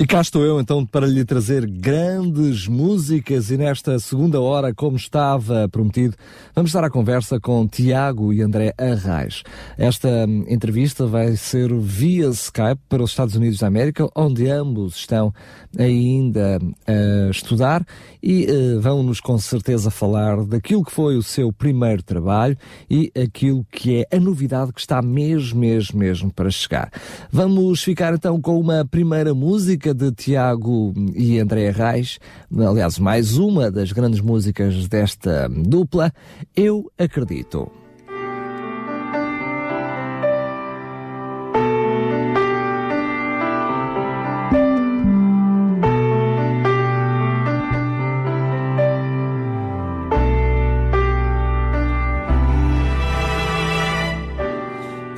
E cá estou eu então para lhe trazer grandes músicas e nesta segunda hora, como estava prometido, vamos estar à conversa com Tiago e André Arraes. Esta hum, entrevista vai ser via Skype para os Estados Unidos da América, onde ambos estão ainda a estudar e uh, vão-nos com certeza falar daquilo que foi o seu primeiro trabalho e aquilo que é a novidade que está mesmo, mesmo, mesmo para chegar. Vamos ficar então com uma primeira música de Tiago e André Reis, aliás, mais uma das grandes músicas desta dupla, Eu Acredito.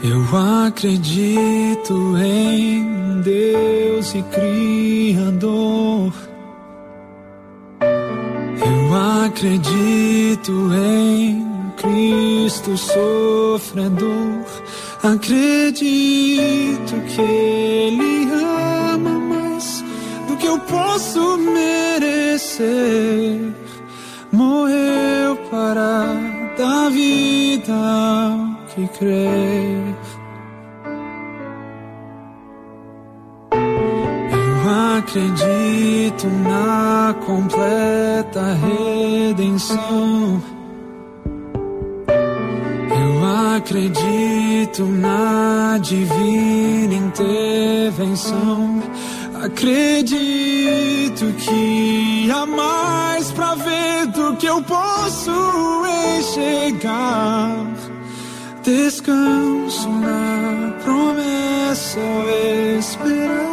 Eu acredito em Deus e Criador. Eu acredito em Cristo sofredor. Acredito que Ele ama mais do que eu posso merecer. Morreu para dar vida ao que crê. Acredito na completa redenção. Eu acredito na divina intervenção. Acredito que há mais pra ver do que eu posso enxergar. Descanso na promessa esperar.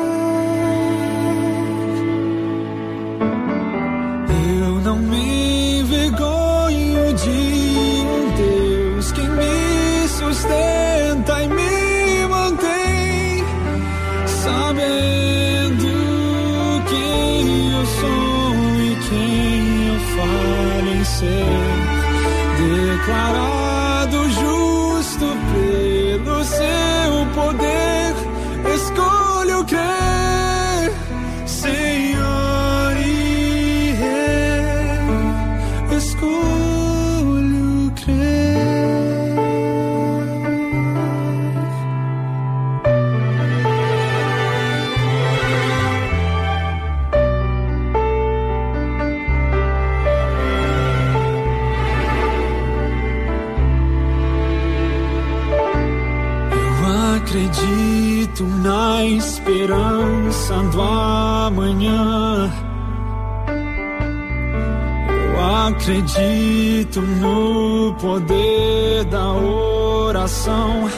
Acredito no poder da oração.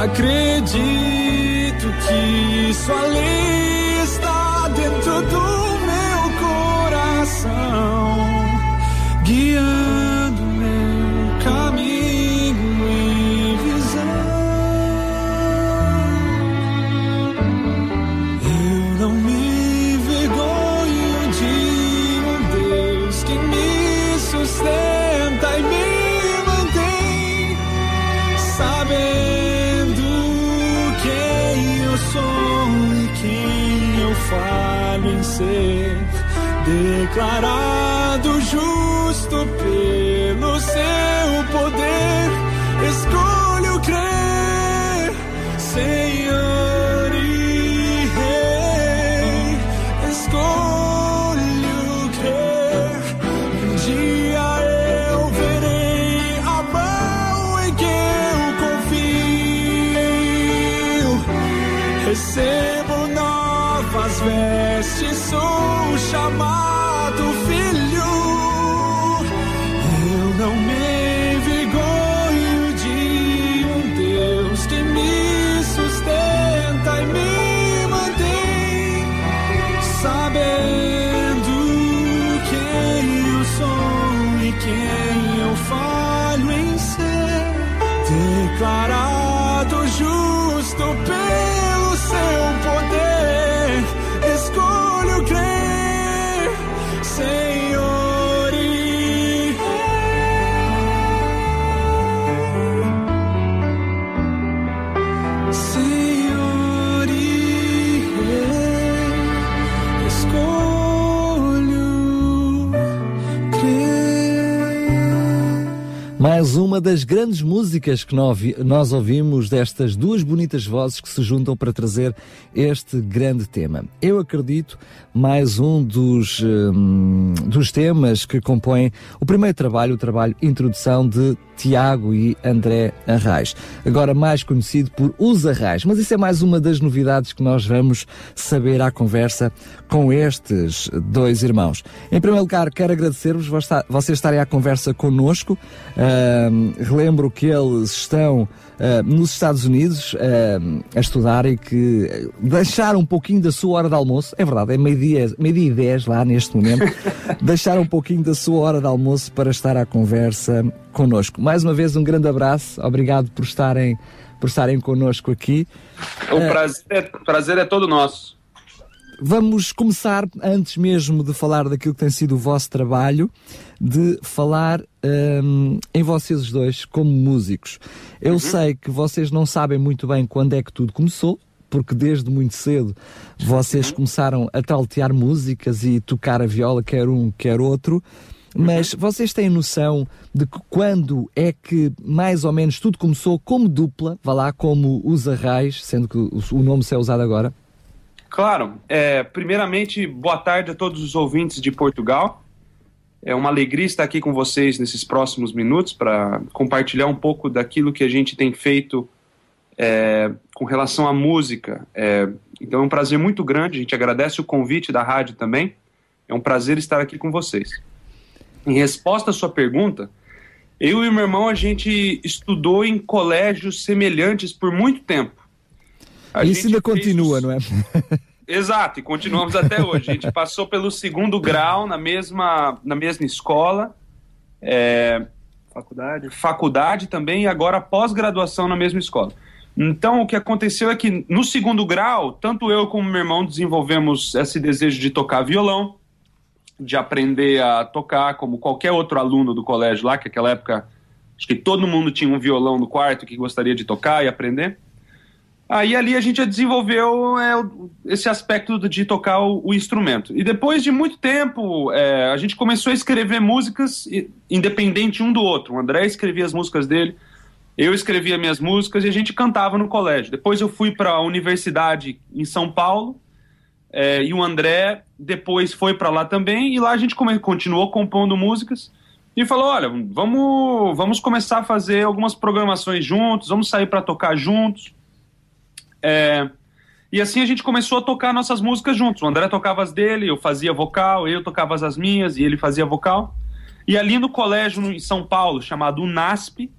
Acredito que sua lei está dentro do meu coração, guiando cried out. Mais uma das grandes músicas que nó- nós ouvimos destas duas bonitas vozes que se juntam para trazer este grande tema. Eu acredito mais um dos, hum, dos temas que compõem o primeiro trabalho, o trabalho Introdução de Tiago e André Arraes. Agora mais conhecido por Os Arraes. Mas isso é mais uma das novidades que nós vamos saber à conversa com estes dois irmãos. Em primeiro lugar, quero agradecer-vos vocês estarem à conversa connosco. Relembro que eles estão ah, nos Estados Unidos ahm, a estudar e que deixaram um pouquinho da sua hora de almoço. É verdade, é meio-dia meio e dez lá neste momento. deixaram um pouquinho da sua hora de almoço para estar à conversa connosco. Mais uma vez, um grande abraço. Obrigado por estarem, por estarem connosco aqui. O prazer é, prazer é todo nosso. Vamos começar, antes mesmo de falar daquilo que tem sido o vosso trabalho, de falar hum, em vocês os dois como músicos. Eu sei que vocês não sabem muito bem quando é que tudo começou, porque desde muito cedo vocês começaram a taltear músicas e tocar a viola, quer um, quer outro. Mas vocês têm noção de que quando é que mais ou menos tudo começou como dupla, vá lá, como os arrais, sendo que o o nome se é usado agora? Claro, é, primeiramente, boa tarde a todos os ouvintes de Portugal. É uma alegria estar aqui com vocês nesses próximos minutos para compartilhar um pouco daquilo que a gente tem feito é, com relação à música. É, então é um prazer muito grande, a gente agradece o convite da rádio também. É um prazer estar aqui com vocês. Em resposta à sua pergunta, eu e meu irmão a gente estudou em colégios semelhantes por muito tempo. A Isso ainda continua, os- não é? Exato, e continuamos até hoje. A gente passou pelo segundo grau na mesma, na mesma escola, é, Faculdade. faculdade também, e agora pós-graduação na mesma escola. Então, o que aconteceu é que no segundo grau, tanto eu como meu irmão desenvolvemos esse desejo de tocar violão, de aprender a tocar, como qualquer outro aluno do colégio lá, que naquela época acho que todo mundo tinha um violão no quarto que gostaria de tocar e aprender. Aí ali a gente desenvolveu é, esse aspecto de tocar o, o instrumento. E depois de muito tempo, é, a gente começou a escrever músicas independente um do outro. O André escrevia as músicas dele, eu escrevia minhas músicas e a gente cantava no colégio. Depois eu fui para a universidade em São Paulo é, e o André depois foi para lá também e lá a gente continuou compondo músicas e falou, olha, vamos, vamos começar a fazer algumas programações juntos, vamos sair para tocar juntos. É, e assim a gente começou a tocar nossas músicas juntos. O André tocava as dele, eu fazia vocal, eu tocava as minhas e ele fazia vocal. E ali no colégio em São Paulo, chamado UNASP,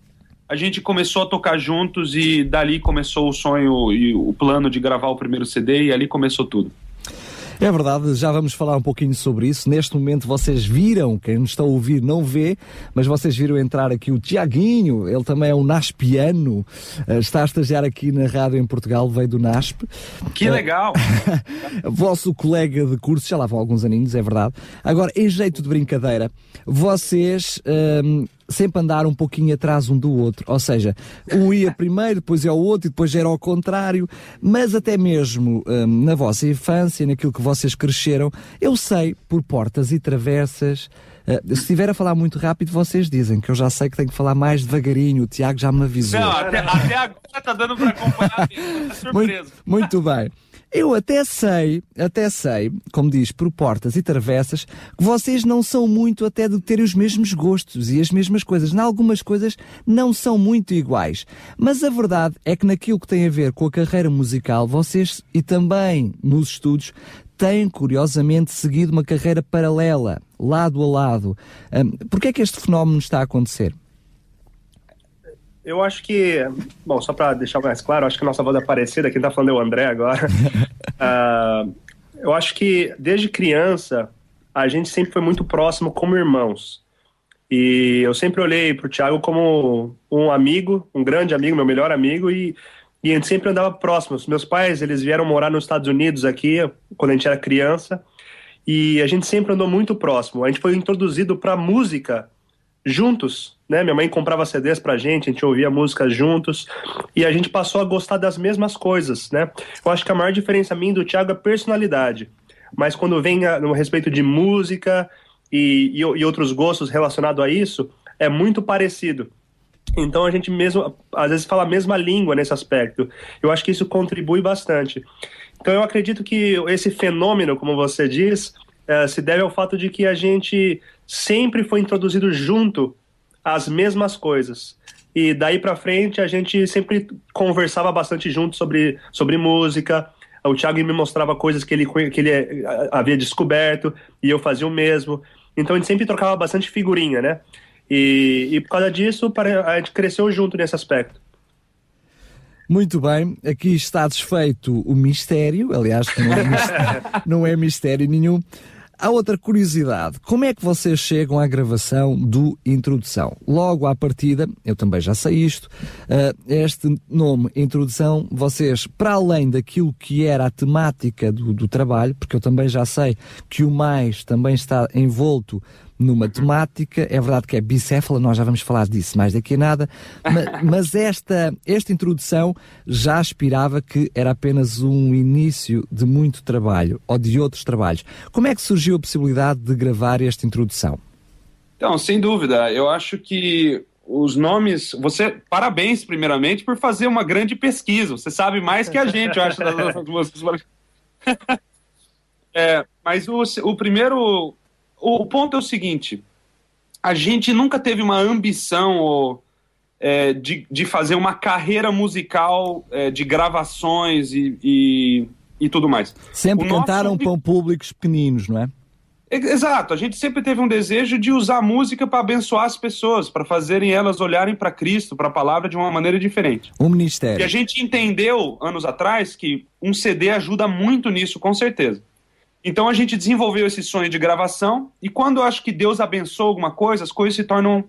a gente começou a tocar juntos e dali começou o sonho e o plano de gravar o primeiro CD e ali começou tudo. É verdade, já vamos falar um pouquinho sobre isso. Neste momento vocês viram, quem nos está a ouvir não vê, mas vocês viram entrar aqui o Tiaguinho, ele também é um naspiano, eh, está a estagiar aqui na rádio em Portugal, veio do NASP. Que legal! Vosso colega de curso, já lá vão alguns aninhos, é verdade. Agora, em jeito de brincadeira, vocês hum, sempre andaram um pouquinho atrás um do outro. Ou seja, um ia primeiro, depois ia o outro e depois era ao contrário. Mas até mesmo hum, na vossa infância, naquilo que vocês cresceram, eu sei, por portas e travessas, eh, se estiver a falar muito rápido, vocês dizem que eu já sei que tenho que falar mais devagarinho. O Tiago já me avisou. Não, até, até agora tá dando para acompanhar mesmo, tá surpreso. Muito, muito bem. Eu até sei, até sei, como diz, por portas e travessas, que vocês não são muito até de terem os mesmos gostos e as mesmas coisas. Em algumas coisas não são muito iguais. Mas a verdade é que naquilo que tem a ver com a carreira musical, vocês e também nos estudos, têm curiosamente seguido uma carreira paralela, lado a lado. Hum, Porquê é que este fenómeno está a acontecer? Eu acho que, bom, só para deixar mais claro, acho que a nossa voz é parecida, quem tá falando é o André agora. Ah, eu acho que desde criança a gente sempre foi muito próximo como irmãos. E eu sempre olhei para o Thiago como um amigo, um grande amigo, meu melhor amigo, e, e a gente sempre andava próximo. Os meus pais, eles vieram morar nos Estados Unidos aqui, quando a gente era criança, e a gente sempre andou muito próximo. A gente foi introduzido para música juntos, né? Minha mãe comprava CDs pra gente, a gente ouvia música juntos e a gente passou a gostar das mesmas coisas, né? Eu acho que a maior diferença minha do Thiago é personalidade, mas quando vem a, no respeito de música e, e, e outros gostos relacionados a isso, é muito parecido. Então a gente mesmo, às vezes, fala a mesma língua nesse aspecto. Eu acho que isso contribui bastante. Então eu acredito que esse fenômeno, como você diz, é, se deve ao fato de que a gente sempre foi introduzido junto às mesmas coisas. E daí para frente a gente sempre conversava bastante junto sobre, sobre música. O Thiago me mostrava coisas que ele, que ele eh, havia descoberto e eu fazia o mesmo. Então a gente sempre trocava bastante figurinha, né? E, e por causa disso a gente cresceu junto nesse aspecto. Muito bem, aqui está desfeito o mistério, aliás, não é mistério, não é mistério nenhum. Há outra curiosidade. Como é que vocês chegam à gravação do Introdução? Logo à partida, eu também já sei isto, uh, este nome, Introdução, vocês, para além daquilo que era a temática do, do trabalho, porque eu também já sei que o mais também está envolto numa temática, é verdade que é bicéfala, nós já vamos falar disso mais daqui a nada, mas, mas esta, esta introdução já aspirava que era apenas um início de muito trabalho, ou de outros trabalhos. Como é que surgiu a possibilidade de gravar esta introdução? Então, sem dúvida, eu acho que os nomes. Você, parabéns, primeiramente, por fazer uma grande pesquisa. Você sabe mais que a gente, eu acho, das nossas músicas. é, mas o, o primeiro o ponto é o seguinte: a gente nunca teve uma ambição ou, é, de, de fazer uma carreira musical é, de gravações e, e, e, tudo mais. Sempre o cantaram nosso... para públicos pequeninos, não é? Exato, a gente sempre teve um desejo de usar a música para abençoar as pessoas, para fazerem elas olharem para Cristo, para a palavra de uma maneira diferente. Um ministério. E a gente entendeu anos atrás que um CD ajuda muito nisso, com certeza. Então a gente desenvolveu esse sonho de gravação e quando eu acho que Deus abençoa alguma coisa, as coisas se tornam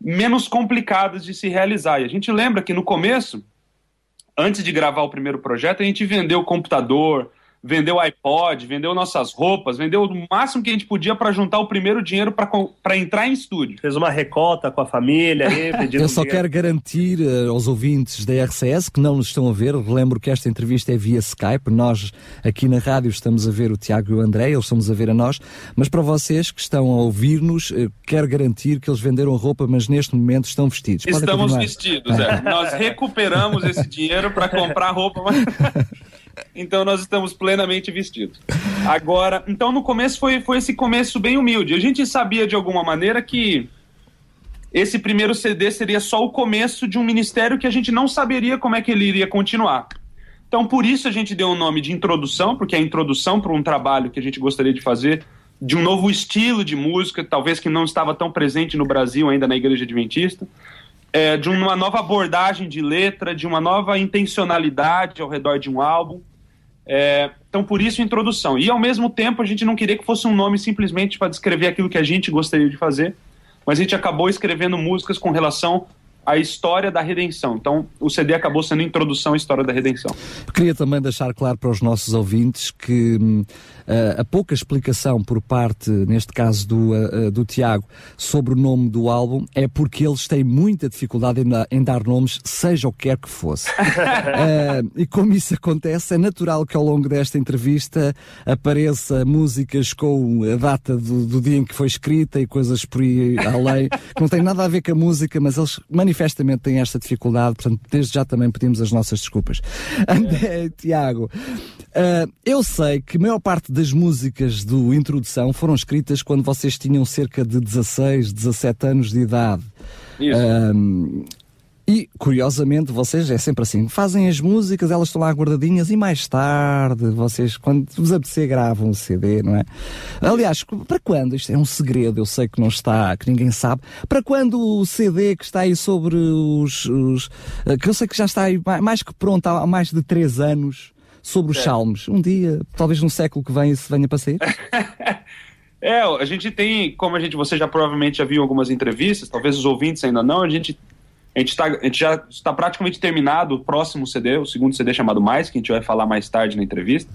menos complicadas de se realizar. E a gente lembra que no começo, antes de gravar o primeiro projeto, a gente vendeu o computador, vendeu iPod, vendeu nossas roupas, vendeu o máximo que a gente podia para juntar o primeiro dinheiro para entrar em estúdio. Fez uma recota com a família aí, Eu só quero garantir uh, aos ouvintes da RCS que não nos estão a ver, lembro que esta entrevista é via Skype, nós aqui na rádio estamos a ver o Tiago e o André, eles estamos a ver a nós, mas para vocês que estão a ouvir-nos, uh, quero garantir que eles venderam roupa, mas neste momento estão vestidos. Podem estamos continuar. vestidos, é. nós recuperamos esse dinheiro para comprar roupa. Mas... Então nós estamos plenamente vestidos. Agora, então no começo foi, foi esse começo bem humilde. A gente sabia de alguma maneira que esse primeiro CD seria só o começo de um ministério que a gente não saberia como é que ele iria continuar. Então por isso a gente deu o um nome de introdução, porque é a introdução para um trabalho que a gente gostaria de fazer de um novo estilo de música, talvez que não estava tão presente no Brasil ainda na Igreja Adventista é, de uma nova abordagem de letra, de uma nova intencionalidade ao redor de um álbum. É, então, por isso, introdução. E, ao mesmo tempo, a gente não queria que fosse um nome simplesmente para descrever aquilo que a gente gostaria de fazer, mas a gente acabou escrevendo músicas com relação à história da redenção. Então, o CD acabou sendo introdução à história da redenção. Queria também deixar claro para os nossos ouvintes que hum, uh, a pouca explicação por parte, neste caso do, uh, do Tiago, sobre o nome do álbum é porque eles têm muita dificuldade em, em dar nomes, seja o que quer que fosse. uh, e como isso acontece, é natural que ao longo desta entrevista apareça músicas com a data do, do dia em que foi escrita e coisas por aí além, que não tem nada a ver com a música, mas eles manifestamente têm esta dificuldade, portanto, desde já também pedimos as nossas desculpas. André, Tiago, eu sei que a maior parte das músicas do Introdução foram escritas quando vocês tinham cerca de 16, 17 anos de idade. Isso. Um, e, curiosamente, vocês é sempre assim, fazem as músicas, elas estão lá guardadinhas e mais tarde, vocês, quando vos apetecer, gravam o CD, não é? Aliás, para quando? Isto é um segredo, eu sei que não está, que ninguém sabe. Para quando o CD que está aí sobre os, os que eu sei que já está aí mais que pronto há mais de 3 anos, sobre os é. Salmos. Um dia, talvez no século que vem, isso venha para sair? É, a gente tem, como a gente, você já provavelmente já viu algumas entrevistas, talvez os ouvintes ainda não, a gente, a gente, tá, a gente já está praticamente terminado o próximo CD, o segundo CD chamado Mais, que a gente vai falar mais tarde na entrevista.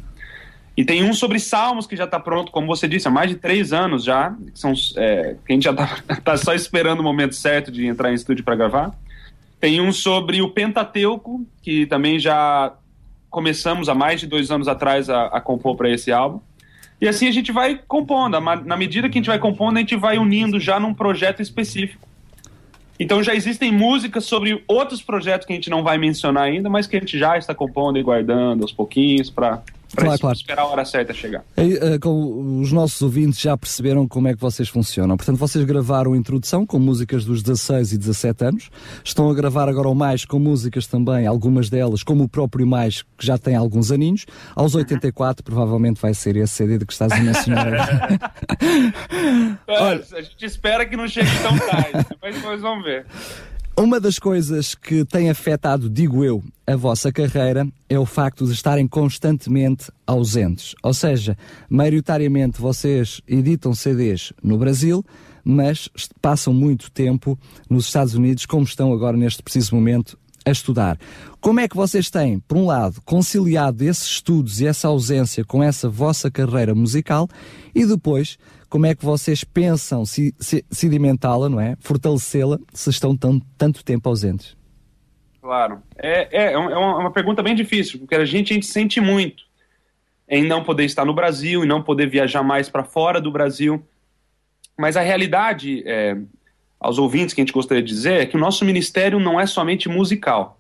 E tem um sobre Salmos que já está pronto, como você disse, há mais de três anos já, que, são, é, que a gente já está tá só esperando o momento certo de entrar em estúdio para gravar. Tem um sobre o Pentateuco, que também já começamos há mais de dois anos atrás a, a compor para esse álbum. E assim a gente vai compondo. Na medida que a gente vai compondo, a gente vai unindo já num projeto específico. Então já existem músicas sobre outros projetos que a gente não vai mencionar ainda, mas que a gente já está compondo e guardando aos pouquinhos para Claro, claro. esperar a hora certa chegar. E, uh, os nossos ouvintes já perceberam como é que vocês funcionam. Portanto, vocês gravaram a introdução com músicas dos 16 e 17 anos. Estão a gravar agora o Mais com músicas também, algumas delas, como o próprio Mais, que já tem alguns aninhos. Aos 84, provavelmente vai ser esse CD de que estás a mencionar. Olha, a gente espera que não chegue tão tarde, mas depois vamos ver. Uma das coisas que tem afetado, digo eu, a vossa carreira é o facto de estarem constantemente ausentes. Ou seja, maioritariamente vocês editam CDs no Brasil, mas passam muito tempo nos Estados Unidos, como estão agora neste preciso momento a estudar. Como é que vocês têm, por um lado, conciliado esses estudos e essa ausência com essa vossa carreira musical e depois como é que vocês pensam se, se, sedimentá-la, não é? Fortalecê-la se estão tão, tanto tempo ausentes? Claro. É, é, é, uma, é uma pergunta bem difícil, porque a gente, a gente sente muito em não poder estar no Brasil, e não poder viajar mais para fora do Brasil. Mas a realidade, é, aos ouvintes que a gente gostaria de dizer, é que o nosso ministério não é somente musical.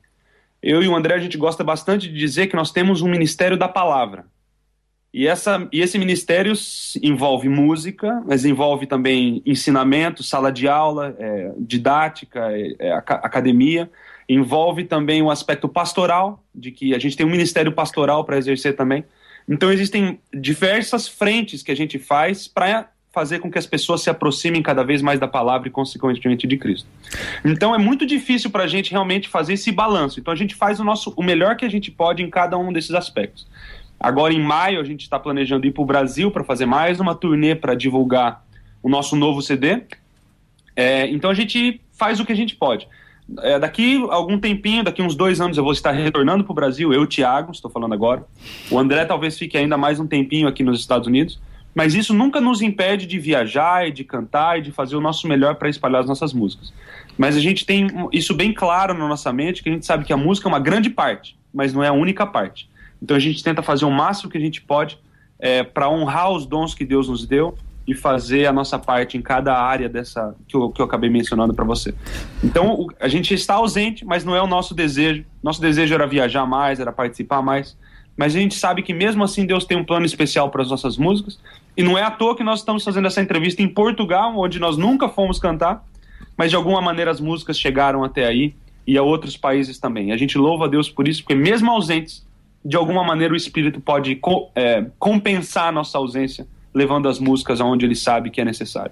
Eu e o André, a gente gosta bastante de dizer que nós temos um ministério da palavra. E, essa, e esse ministério envolve música, mas envolve também ensinamento, sala de aula, é, didática, é, é, academia. Envolve também o aspecto pastoral, de que a gente tem um ministério pastoral para exercer também. Então existem diversas frentes que a gente faz para fazer com que as pessoas se aproximem cada vez mais da palavra e, consequentemente, de Cristo. Então é muito difícil para a gente realmente fazer esse balanço. Então a gente faz o nosso o melhor que a gente pode em cada um desses aspectos. Agora, em maio, a gente está planejando ir para o Brasil para fazer mais uma turnê para divulgar o nosso novo CD. É, então, a gente faz o que a gente pode. É, daqui algum tempinho, daqui uns dois anos, eu vou estar retornando para o Brasil, eu, Thiago, estou falando agora. O André talvez fique ainda mais um tempinho aqui nos Estados Unidos. Mas isso nunca nos impede de viajar e de cantar e de fazer o nosso melhor para espalhar as nossas músicas. Mas a gente tem isso bem claro na nossa mente, que a gente sabe que a música é uma grande parte, mas não é a única parte. Então a gente tenta fazer o máximo que a gente pode é, para honrar os dons que Deus nos deu e fazer a nossa parte em cada área dessa que eu, que eu acabei mencionando para você. Então o, a gente está ausente, mas não é o nosso desejo. Nosso desejo era viajar mais, era participar mais. Mas a gente sabe que mesmo assim Deus tem um plano especial para as nossas músicas. E não é à toa que nós estamos fazendo essa entrevista em Portugal, onde nós nunca fomos cantar, mas de alguma maneira as músicas chegaram até aí e a outros países também. A gente louva a Deus por isso, porque mesmo ausentes, de alguma maneira o espírito pode co é, compensar a nossa ausência levando as músicas aonde ele sabe que é necessário.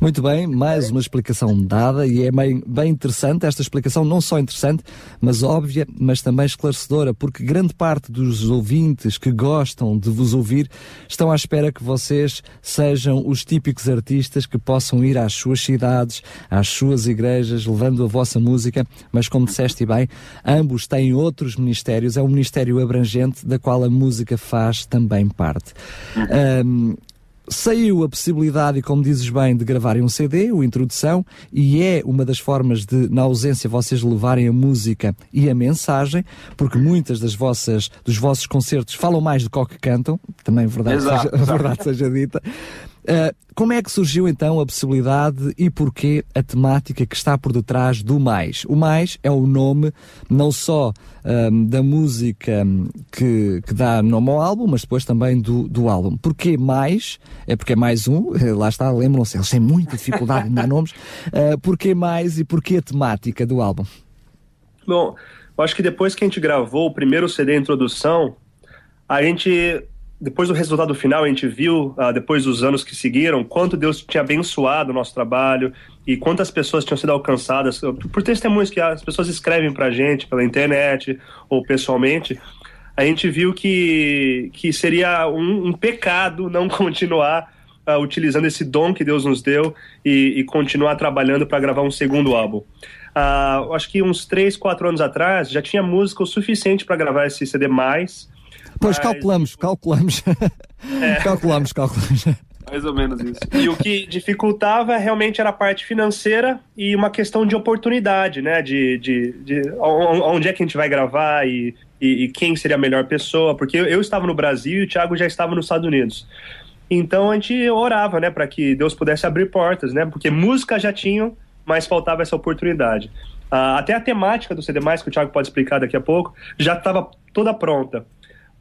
Muito bem, mais uma explicação dada e é bem, bem interessante esta explicação, não só interessante, mas óbvia, mas também esclarecedora, porque grande parte dos ouvintes que gostam de vos ouvir estão à espera que vocês sejam os típicos artistas que possam ir às suas cidades, às suas igrejas, levando a vossa música, mas como disseste bem, ambos têm outros ministérios, é um ministério abrangente da qual a música faz também parte. Um, Saiu a possibilidade, e como dizes bem, de gravarem um CD, o Introdução, e é uma das formas de, na ausência, vocês levarem a música e a mensagem, porque muitas das vossas, dos vossos concertos falam mais do que o que cantam, também verdade, Exato, seja, verdade seja dita. Uh, como é que surgiu então a possibilidade e porquê a temática que está por detrás do Mais? O Mais é o nome não só um, da música que, que dá nome ao álbum, mas depois também do, do álbum. Porquê Mais? É porque é mais um, eh, lá está, lembram-se, eles têm muita dificuldade em dar nomes. Uh, porquê Mais e porquê a temática do álbum? Bom, eu acho que depois que a gente gravou o primeiro CD Introdução, a gente depois do resultado final, a gente viu, uh, depois dos anos que seguiram, quanto Deus tinha abençoado o nosso trabalho e quantas pessoas tinham sido alcançadas por testemunhos que as pessoas escrevem para a gente pela internet ou pessoalmente. A gente viu que, que seria um, um pecado não continuar uh, utilizando esse dom que Deus nos deu e, e continuar trabalhando para gravar um segundo álbum. Uh, acho que uns 3, 4 anos atrás já tinha música o suficiente para gravar esse CD mais. Pois calculamos, calculamos. É. calculamos, calculamos. Mais ou menos isso. E o que dificultava realmente era a parte financeira e uma questão de oportunidade, né? De, de, de onde é que a gente vai gravar e, e, e quem seria a melhor pessoa. Porque eu, eu estava no Brasil e o Thiago já estava nos Estados Unidos. Então a gente orava, né, para que Deus pudesse abrir portas, né? Porque música já tinham, mas faltava essa oportunidade. Uh, até a temática do CD, que o Thiago pode explicar daqui a pouco, já estava toda pronta.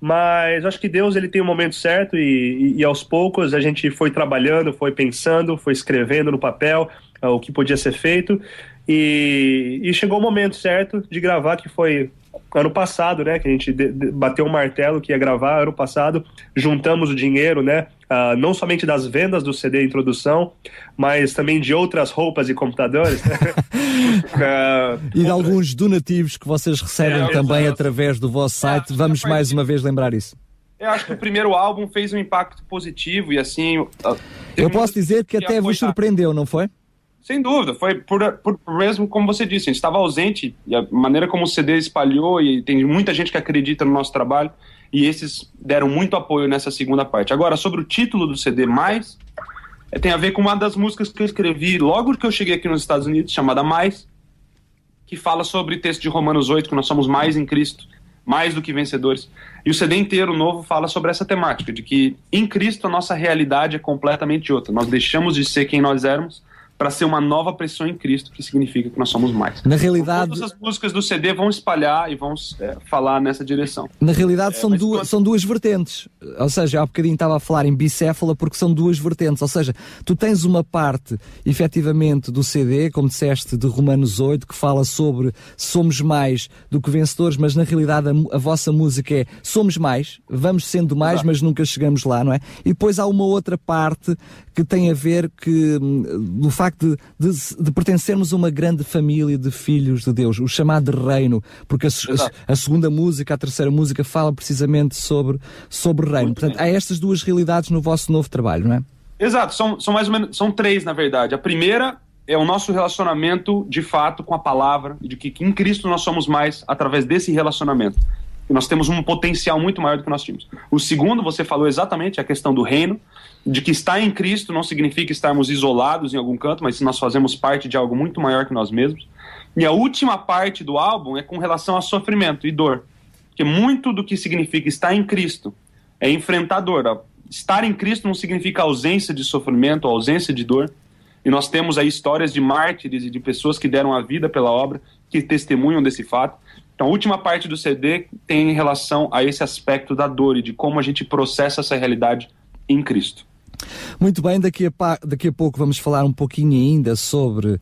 Mas acho que Deus ele tem o um momento certo e, e, e, aos poucos a gente foi trabalhando, foi pensando, foi escrevendo no papel uh, o que podia ser feito. E, e, chegou o momento certo de gravar que foi ano passado, né? Que a gente de, de, bateu um martelo que ia gravar ano passado, juntamos o dinheiro, né? Uh, não somente das vendas do CD Introdução, mas também de outras roupas e computadores. uh, e de alguns donativos que vocês recebem é, também através do vosso site. É, Vamos mais uma vez lembrar isso. Eu acho que o primeiro álbum fez um impacto positivo e assim. Eu posso dizer que, que até vos surpreendeu, não foi? Sem dúvida, foi por, por, mesmo como você disse, a gente estava ausente e a maneira como o CD espalhou e tem muita gente que acredita no nosso trabalho e esses deram muito apoio nessa segunda parte. Agora, sobre o título do CD, Mais, é, tem a ver com uma das músicas que eu escrevi logo que eu cheguei aqui nos Estados Unidos, chamada Mais, que fala sobre texto de Romanos 8, que nós somos mais em Cristo, mais do que vencedores. E o CD inteiro novo fala sobre essa temática, de que em Cristo a nossa realidade é completamente outra. Nós deixamos de ser quem nós éramos para ser uma nova pessoa em Cristo, que significa que nós somos mais. Na realidade, todas as músicas do CD vão espalhar e vão é, falar nessa direção. Na realidade, é, são, duas, quando... são duas vertentes. Ou seja, há bocadinho estava a falar em bicéfala porque são duas vertentes. Ou seja, tu tens uma parte, efetivamente, do CD, como disseste, de Romanos 8, que fala sobre somos mais do que vencedores, mas na realidade a, a vossa música é somos mais, vamos sendo mais, Exato. mas nunca chegamos lá, não é? E depois há uma outra parte que tem a ver que, hum, do facto facto de, de, de, pertencermos a uma grande família de filhos de Deus, o chamado reino, porque a, a, a segunda música, a terceira música, fala precisamente sobre, sobre reino. Muito Portanto, bem. há estas duas realidades no vosso novo trabalho, não é? Exato, são, são mais ou menos, são três, na verdade. A primeira é o nosso relacionamento de fato com a palavra, de que, que em Cristo nós somos mais através desse relacionamento. E nós temos um potencial muito maior do que nós tínhamos. O segundo, você falou exatamente a questão do reino, de que estar em Cristo não significa estarmos isolados em algum canto, mas nós fazemos parte de algo muito maior que nós mesmos. E a última parte do álbum é com relação a sofrimento e dor. Porque muito do que significa estar em Cristo é enfrentar dor. Estar em Cristo não significa ausência de sofrimento, ausência de dor. E nós temos aí histórias de mártires e de pessoas que deram a vida pela obra, que testemunham desse fato. Então, a última parte do CD tem relação a esse aspecto da dor e de como a gente processa essa realidade em Cristo. Muito bem, daqui a, daqui a pouco vamos falar um pouquinho ainda sobre uh,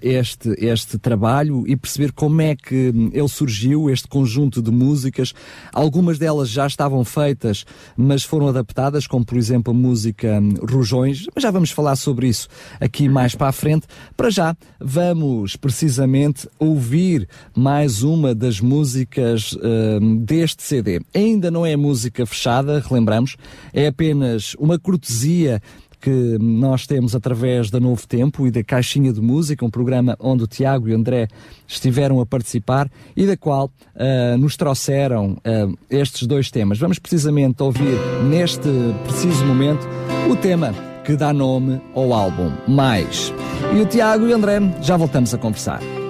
este, este trabalho e perceber como é que hum, ele surgiu, este conjunto de músicas. Algumas delas já estavam feitas, mas foram adaptadas, como por exemplo a música um, Rujões. Mas já vamos falar sobre isso aqui mais para a frente. Para já, vamos precisamente ouvir mais uma das músicas uh, deste CD. Ainda não é música fechada, relembramos, é apenas uma cortesia que nós temos através da Novo Tempo e da Caixinha de Música, um programa onde o Tiago e o André estiveram a participar e da qual uh, nos trouxeram uh, estes dois temas. Vamos precisamente ouvir neste preciso momento o tema que dá nome ao álbum Mais. E o Tiago e o André já voltamos a conversar.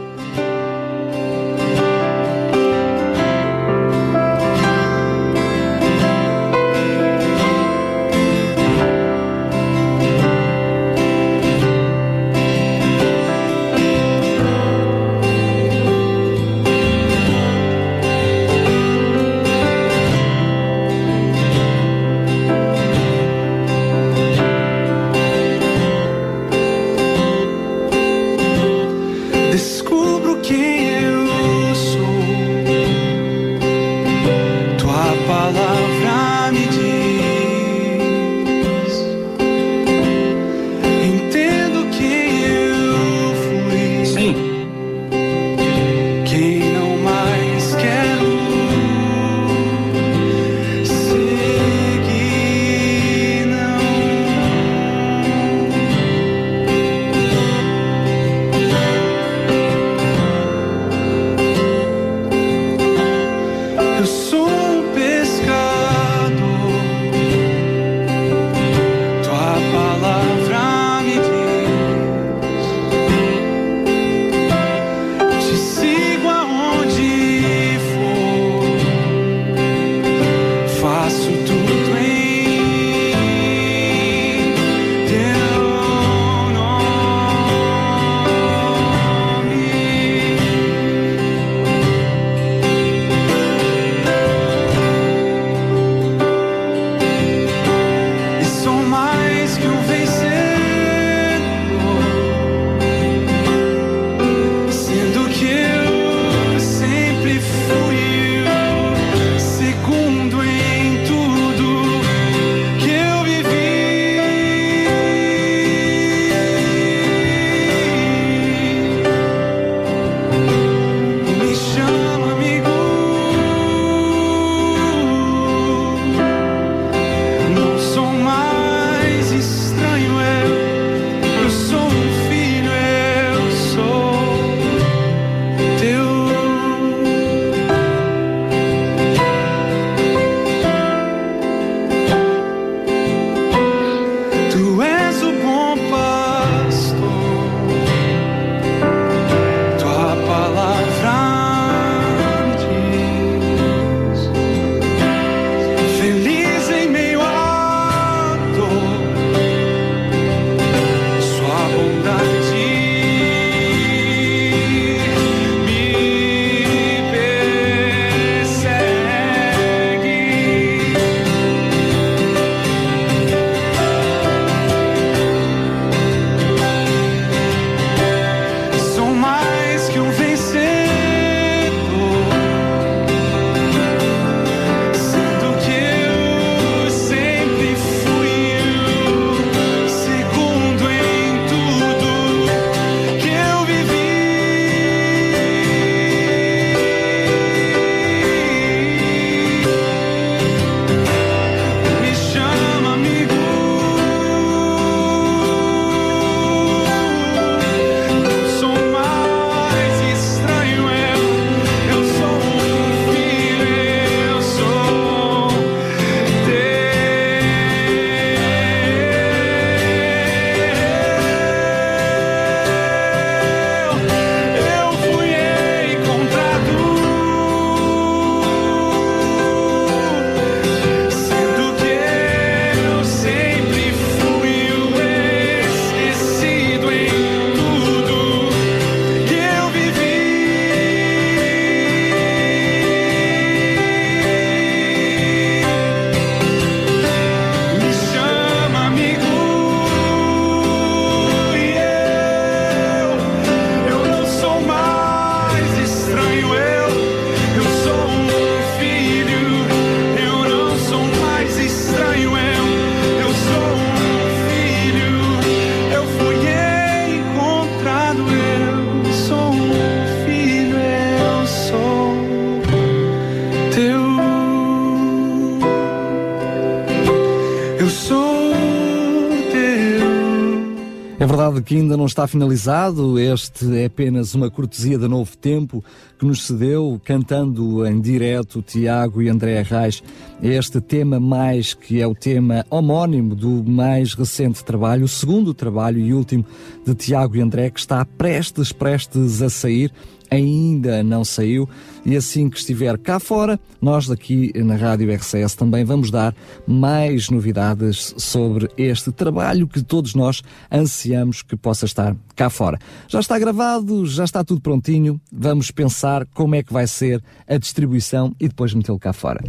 Que ainda não está finalizado, este é apenas uma cortesia da Novo Tempo que nos cedeu, cantando em direto Tiago e André Reis, este tema mais que é o tema homónimo do mais recente trabalho, o segundo trabalho e último de Tiago e André, que está prestes, prestes a sair ainda não saiu e assim que estiver cá fora, nós daqui na Rádio RCS também vamos dar mais novidades sobre este trabalho que todos nós ansiamos que possa estar cá fora. Já está gravado, já está tudo prontinho, vamos pensar como é que vai ser a distribuição e depois metê-lo cá fora.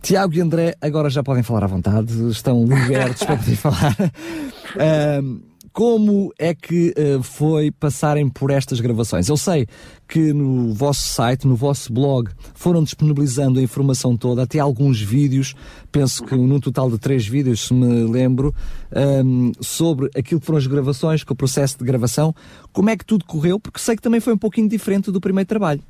Tiago e André agora já podem falar à vontade, estão libertos para poder falar. Um, como é que uh, foi passarem por estas gravações? Eu sei que no vosso site, no vosso blog, foram disponibilizando a informação toda, até alguns vídeos, penso que num total de três vídeos, se me lembro, um, ehm, sobre aquilo que foram as gravações, com o processo de gravação. Como é que tudo correu? Porque sei que também foi um pouquinho diferente do primeiro trabalho.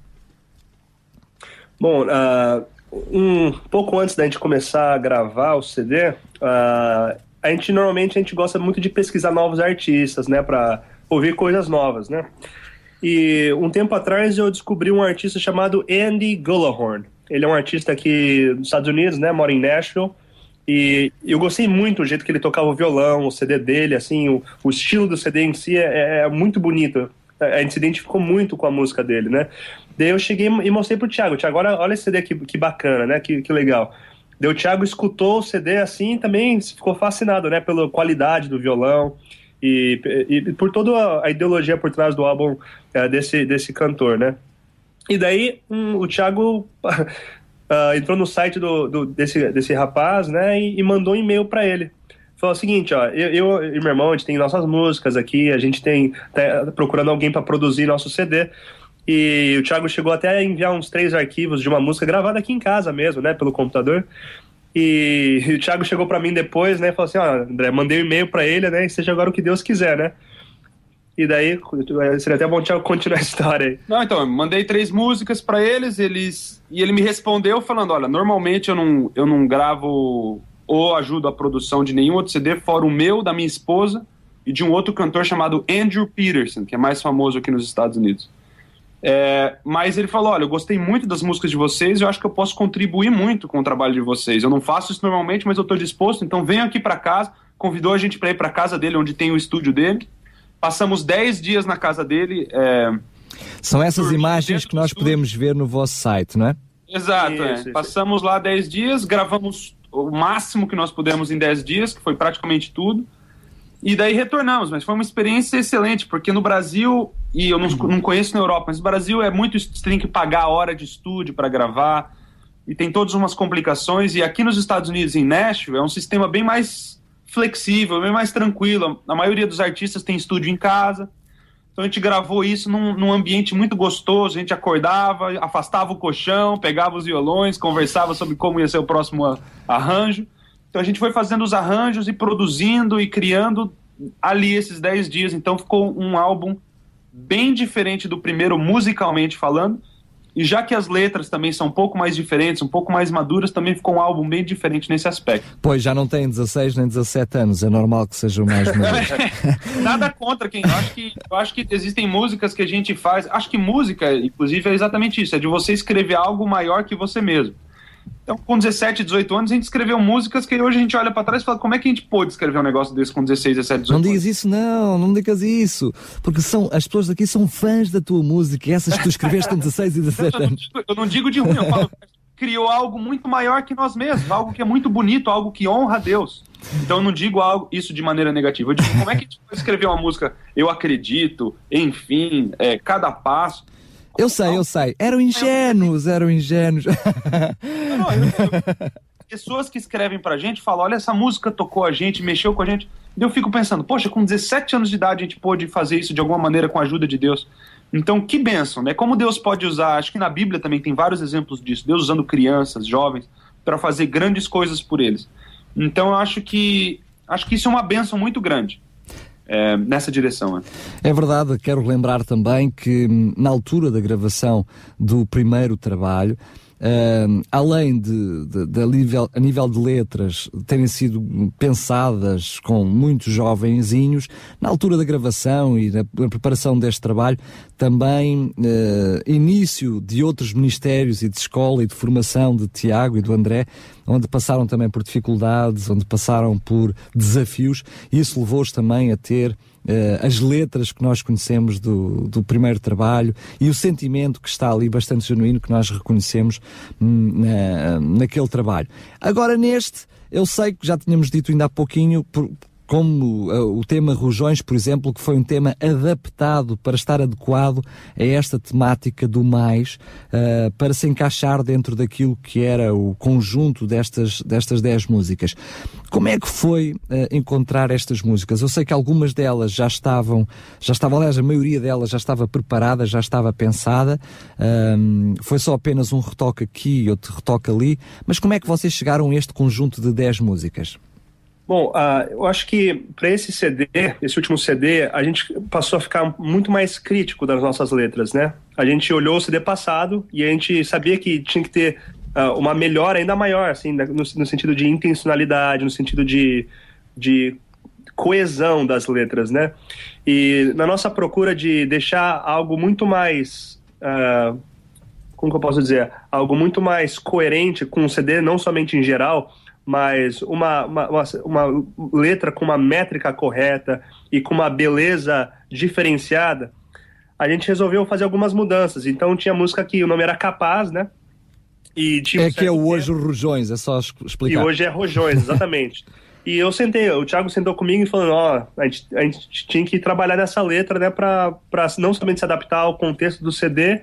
Bom, uh, um pouco antes da gente começar a gravar o CD, uh, a gente normalmente a gente gosta muito de pesquisar novos artistas, né, para ouvir coisas novas, né? E um tempo atrás eu descobri um artista chamado Andy Gullahorn. Ele é um artista aqui dos Estados Unidos, né, mora em Nashville. E eu gostei muito do jeito que ele tocava o violão, o CD dele, assim, o, o estilo do CD em si é, é, muito bonito. A gente se identificou muito com a música dele, né? Daí eu cheguei e mostrei pro Thiago. Thiago, olha, olha esse CD que, que bacana, né? Que, que legal. O Thiago escutou o CD assim e também ficou fascinado, né, pela qualidade do violão e, e por toda a ideologia por trás do álbum é, desse, desse cantor, né. E daí um, o Thiago uh, entrou no site do, do, desse, desse rapaz, né, e, e mandou um e-mail para ele. Falou o seguinte, ó, eu, eu, e meu irmão, a gente tem nossas músicas aqui, a gente tem tá procurando alguém para produzir nosso CD. E o Thiago chegou até a enviar uns três arquivos de uma música gravada aqui em casa mesmo, né, pelo computador. E, e o Thiago chegou para mim depois, né, falou assim: ó, André, mandei um e-mail para ele, né, e seja agora o que Deus quiser, né. E daí, seria até bom o Thiago continuar a história aí. Não, então, eu mandei três músicas para eles, eles e ele me respondeu falando: olha, normalmente eu não, eu não gravo ou ajudo a produção de nenhum outro CD, fora o meu, da minha esposa e de um outro cantor chamado Andrew Peterson, que é mais famoso aqui nos Estados Unidos. É, mas ele falou: olha, eu gostei muito das músicas de vocês, eu acho que eu posso contribuir muito com o trabalho de vocês. Eu não faço isso normalmente, mas eu estou disposto, então venha aqui para casa. Convidou a gente para ir para casa dele, onde tem o estúdio dele. Passamos 10 dias na casa dele. É, São essas imagens que nós podemos ver no vosso site, não é? Exato, isso, é. Isso. Passamos lá 10 dias, gravamos o máximo que nós pudemos em 10 dias, que foi praticamente tudo. E daí retornamos, mas foi uma experiência excelente, porque no Brasil, e eu não, não conheço na Europa, mas no Brasil é muito. Você tem que pagar a hora de estúdio para gravar, e tem todas umas complicações. E aqui nos Estados Unidos, em Nashville, é um sistema bem mais flexível, bem mais tranquilo. A maioria dos artistas tem estúdio em casa. Então a gente gravou isso num, num, ambiente muito gostoso. A gente acordava, afastava o colchão, pegava os violões, conversava sobre como ia ser o próximo arranjo. Então a gente foi fazendo os arranjos e produzindo e criando ali esses 10 dias. Então ficou um álbum bem diferente do primeiro, musicalmente falando. E já que as letras também são um pouco mais diferentes, um pouco mais maduras, também ficou um álbum bem diferente nesse aspecto. Pois, já não tem 16 nem 17 anos, é normal que sejam mais maduros. Nada contra quem. Eu acho, que, eu acho que existem músicas que a gente faz. Acho que música, inclusive, é exatamente isso: é de você escrever algo maior que você mesmo. Então, com 17, 18 anos, a gente escreveu músicas que hoje a gente olha para trás e fala: como é que a gente pôde escrever um negócio desse com 16, 17, 18 anos? Não digas isso, não, não digas isso. Porque são, as pessoas daqui são fãs da tua música, essas que tu escreveste com 16 e 17 anos. Eu não digo de ruim, eu falo criou algo muito maior que nós mesmos, algo que é muito bonito, algo que honra a Deus. Então eu não digo algo, isso de maneira negativa. Eu digo, como é que a gente pode escrever uma música, eu acredito, enfim, é, cada passo. Eu sei, eu sei. Eram ingênuos, eram ingênuos. Não, eu, eu, pessoas que escrevem pra gente falam: olha, essa música tocou a gente, mexeu com a gente. E eu fico pensando, poxa, com 17 anos de idade a gente pôde fazer isso de alguma maneira com a ajuda de Deus. Então, que bênção, né? Como Deus pode usar, acho que na Bíblia também tem vários exemplos disso, Deus usando crianças, jovens, para fazer grandes coisas por eles. Então, eu acho que acho que isso é uma bênção muito grande é, nessa direção. Né? É verdade, quero lembrar também que hum, na altura da gravação do primeiro trabalho, uh, além de, de, de, a, nível, a nível de letras terem sido pensadas com muitos jovenzinhos, na altura da gravação e na, preparação deste trabalho, também uh, início de outros ministérios e de escola e de formação de Tiago e do André, onde passaram também por dificuldades, onde passaram por desafios, e isso levou-os também a ter uh, as letras que nós conhecemos do, do primeiro trabalho e o sentimento que está ali bastante genuíno que nós reconhecemos hum, na, naquele trabalho. Agora neste, eu sei que já tínhamos dito ainda há pouquinho, por, como uh, o tema Rojões, por exemplo, que foi um tema adaptado para estar adequado a esta temática do mais, uh, para se encaixar dentro daquilo que era o conjunto destas, destas dez músicas. Como é que foi uh, encontrar estas músicas? Eu sei que algumas delas já estavam, já estavam, aliás, a maioria delas já estava preparada, já estava pensada, foi só apenas um retoque aqui, outro retoque ali, mas como é que vocês chegaram a este conjunto de dez músicas? Bom, uh, eu acho que para esse CD, esse último CD, a gente passou a ficar muito mais crítico das nossas letras, né? A gente olhou o CD passado e a gente sabia que tinha que ter uh, uma melhora ainda maior, assim, no, no, sentido de intencionalidade, no sentido de, de coesão das letras, né? E na nossa procura de deixar algo muito mais. Uh, como que eu posso dizer? Algo muito mais coerente com o CD, não somente em geral mas uma, uma, uma, letra com uma métrica correta e com uma beleza diferenciada, a gente resolveu fazer algumas mudanças. Então tinha música que o nome era Capaz, né? E tinha é que é hoje o Rojões, é só explicar. E hoje é Rojões, exatamente. e eu sentei, o Thiago sentou comigo e falou: ó, a, gente, a gente tinha que trabalhar nessa letra, né, para não somente se adaptar ao contexto do CD,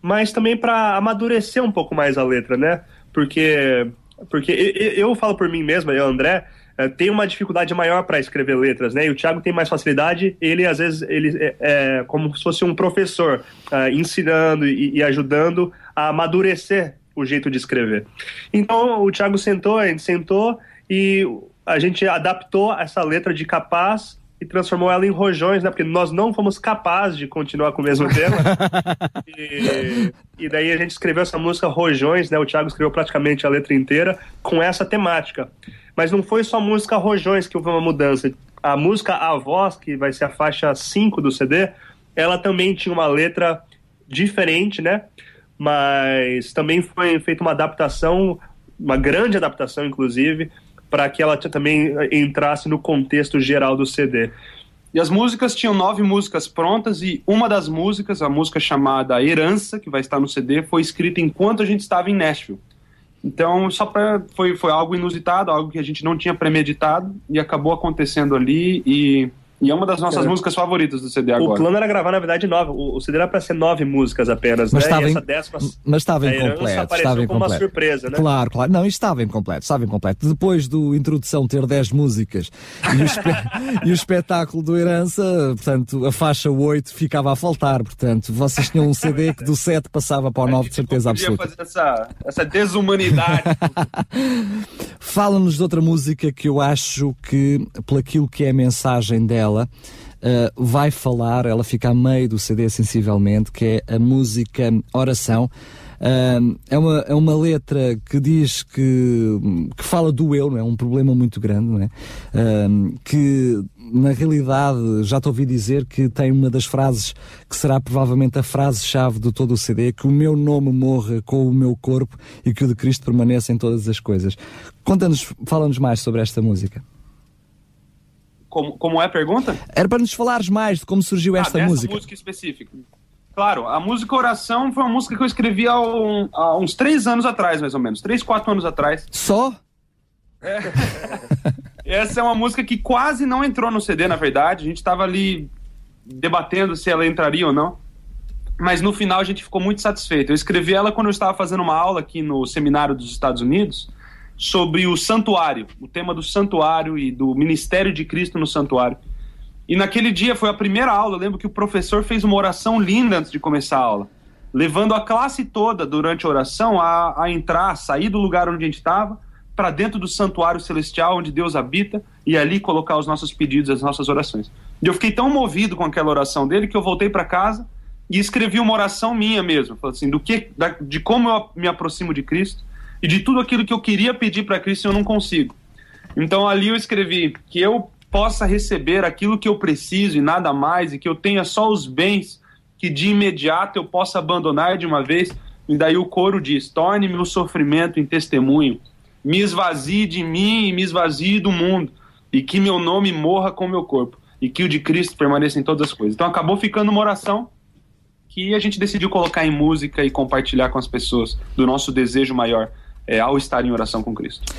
mas também para amadurecer um pouco mais a letra, né? Porque porque eu, falo por mim mesmo, eu, André, é, tem uma dificuldade maior para escrever letras, né? E o Thiago tem mais facilidade. Ele às vezes ele é, é como se fosse um professor uh, ensinando e, e, ajudando a amadurecer o jeito de escrever. Então o Thiago sentou, a gente sentou e a gente adaptou essa letra de capaz e transformou ela em rojões, né? Porque nós não fomos capazes de continuar com o mesmo tema. e, e, daí a gente escreveu essa música Rojões, né? O Thiago escreveu praticamente a letra inteira com essa temática. Mas não foi só a música Rojões que houve uma mudança. A música A Voz, que vai ser a faixa 5 do CD, ela também tinha uma letra diferente, né? Mas também foi feita uma adaptação, uma grande adaptação, inclusive, para que ela também entrasse no contexto geral do CD. E as músicas tinham nove músicas prontas e uma das músicas, a música chamada Herança, que vai estar no CD, foi escrita enquanto a gente estava em Nashville. Então, só para foi foi algo inusitado, algo que a gente não tinha premeditado e acabou acontecendo ali e e é uma das nossas é. músicas favoritas do CD agora. O plano era gravar, na verdade, nove. O, CD era para ser nove músicas apenas, mas né? Estava em... décima, mas estava incompleto. Estava incompleto. uma surpresa, né? Claro, claro. Não, estava incompleto, estava incompleto. Depois do introdução ter dez músicas e o, espe... e o espetáculo do Herança, portanto, a faixa 8 ficava a faltar. Portanto, vocês tinham um CD que do 7 passava para o 9 de certeza absoluta. fazer essa, essa desumanidade. Fala-nos de outra música que eu acho que, por aquilo que é a mensagem dela, dela uh, vai falar, ela fica a meio do CD sensivelmente, que é a música Oração. Uh, é, uma, é uma letra que diz que, que fala do eu, não é? Um problema muito grande, não é? Uh, que na realidade já te ouvi dizer que tem uma das frases que será provavelmente a frase-chave de todo o CD: que o meu nome morra com o meu corpo e que o de Cristo permaneça em todas as coisas. Conta-nos, fala-nos mais sobre esta música. Como, como é a pergunta? Era para nos falares mais de como surgiu ah, esta música. música específica. Claro, a música Oração foi uma música que eu escrevi há, um, há uns três anos atrás, mais ou menos. Três, quatro anos atrás. Só? É. Essa é uma música que quase não entrou no CD, na verdade. A gente estava ali debatendo se ela entraria ou não. Mas no final a gente ficou muito satisfeito. Eu escrevi ela quando eu estava fazendo uma aula aqui no seminário dos Estados Unidos sobre o santuário, o tema do santuário e do ministério de Cristo no santuário. E naquele dia foi a primeira aula, eu lembro que o professor fez uma oração linda antes de começar a aula, levando a classe toda durante a oração a, a entrar, a sair do lugar onde a gente estava, para dentro do santuário celestial onde Deus habita e ali colocar os nossos pedidos, as nossas orações. E eu fiquei tão movido com aquela oração dele que eu voltei para casa e escrevi uma oração minha mesmo, assim, do que, da, de como eu me aproximo de Cristo e de tudo aquilo que eu queria pedir para Cristo e eu não consigo. Então ali eu escrevi que eu possa receber aquilo que eu preciso e nada mais, e que eu tenha só os bens que de imediato eu possa abandonar de uma vez. E daí o coro diz: torne meu sofrimento em testemunho, me esvazie de mim e me esvazie do mundo, e que meu nome morra com meu corpo, e que o de Cristo permaneça em todas as coisas. Então acabou ficando uma oração que a gente decidiu colocar em música e compartilhar com as pessoas do nosso desejo maior é, ao estar em oração com Cristo.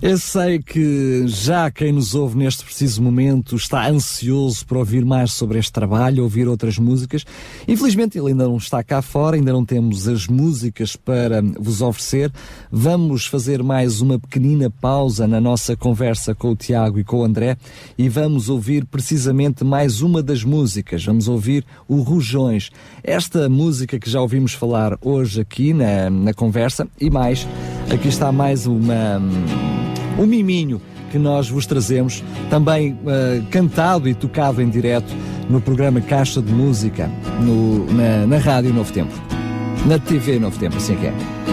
Eu sei que já quem nos ouve neste preciso momento está ansioso por ouvir mais sobre este trabalho, ouvir outras músicas. Infelizmente ele ainda não está cá fora, ainda não temos as músicas para vos oferecer. Vamos fazer mais uma pequenina pausa na nossa conversa com o Tiago e com o André e vamos ouvir precisamente mais uma das músicas. Vamos ouvir o Rujões. Esta música que já ouvimos falar hoje aqui na, na conversa e mais, aqui está mais uma um miminho que nós vos trazemos, também uh, cantado e tocado em direto no programa Caixa de Música, no, na, na Rádio Novo Tempo. Na TV Novo Tempo, assim é que é.